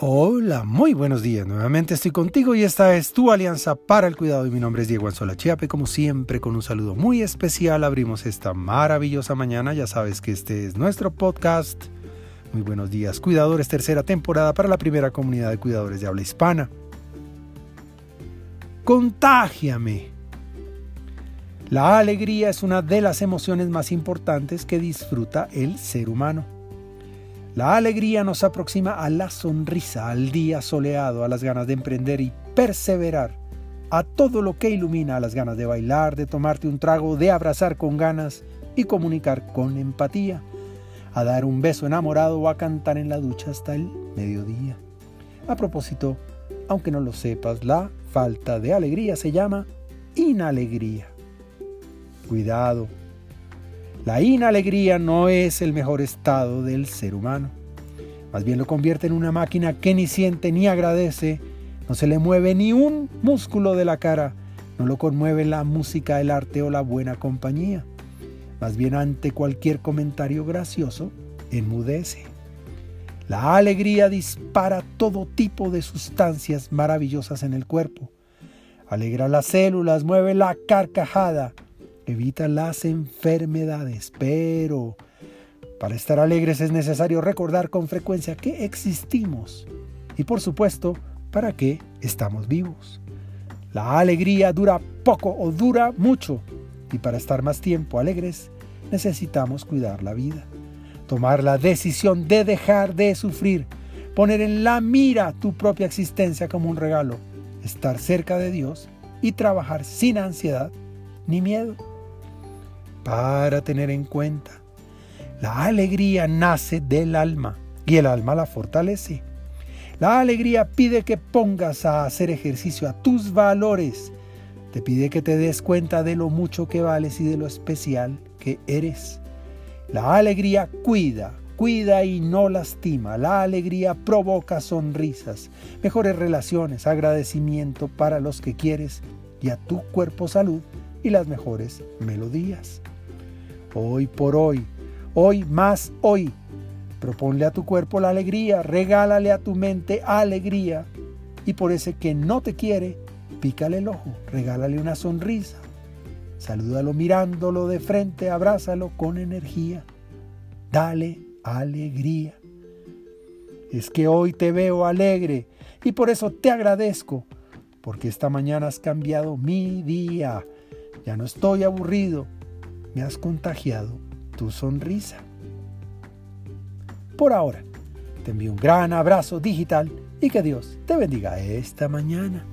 Hola, muy buenos días. Nuevamente estoy contigo y esta es tu alianza para el cuidado. Y mi nombre es Diego Anzola Chiape. Como siempre, con un saludo muy especial, abrimos esta maravillosa mañana. Ya sabes que este es nuestro podcast. Muy buenos días, cuidadores. Tercera temporada para la primera comunidad de cuidadores de habla hispana. Contágiame. La alegría es una de las emociones más importantes que disfruta el ser humano. La alegría nos aproxima a la sonrisa, al día soleado, a las ganas de emprender y perseverar, a todo lo que ilumina, a las ganas de bailar, de tomarte un trago, de abrazar con ganas y comunicar con empatía, a dar un beso enamorado o a cantar en la ducha hasta el mediodía. A propósito, aunque no lo sepas, la falta de alegría se llama inalegría. Cuidado, la inalegría no es el mejor estado del ser humano. Más bien lo convierte en una máquina que ni siente ni agradece, no se le mueve ni un músculo de la cara, no lo conmueve la música, el arte o la buena compañía. Más bien ante cualquier comentario gracioso, enmudece. La alegría dispara todo tipo de sustancias maravillosas en el cuerpo. Alegra las células, mueve la carcajada, evita las enfermedades, pero para estar alegres es necesario recordar con frecuencia que existimos y por supuesto para qué estamos vivos. La alegría dura poco o dura mucho y para estar más tiempo alegres necesitamos cuidar la vida, tomar la decisión de dejar de sufrir, poner en la mira tu propia existencia como un regalo, estar cerca de Dios y trabajar sin ansiedad ni miedo para tener en cuenta. La alegría nace del alma y el alma la fortalece. La alegría pide que pongas a hacer ejercicio a tus valores. Te pide que te des cuenta de lo mucho que vales y de lo especial que eres. La alegría cuida, cuida y no lastima. La alegría provoca sonrisas, mejores relaciones, agradecimiento para los que quieres y a tu cuerpo salud y las mejores melodías hoy por hoy, hoy más hoy. Proponle a tu cuerpo la alegría, regálale a tu mente alegría. Y por ese que no te quiere, pícale el ojo, regálale una sonrisa. Salúdalo mirándolo de frente, abrázalo con energía. Dale alegría. Es que hoy te veo alegre y por eso te agradezco, porque esta mañana has cambiado mi día. Ya no estoy aburrido, has contagiado tu sonrisa. Por ahora, te envío un gran abrazo digital y que Dios te bendiga esta mañana.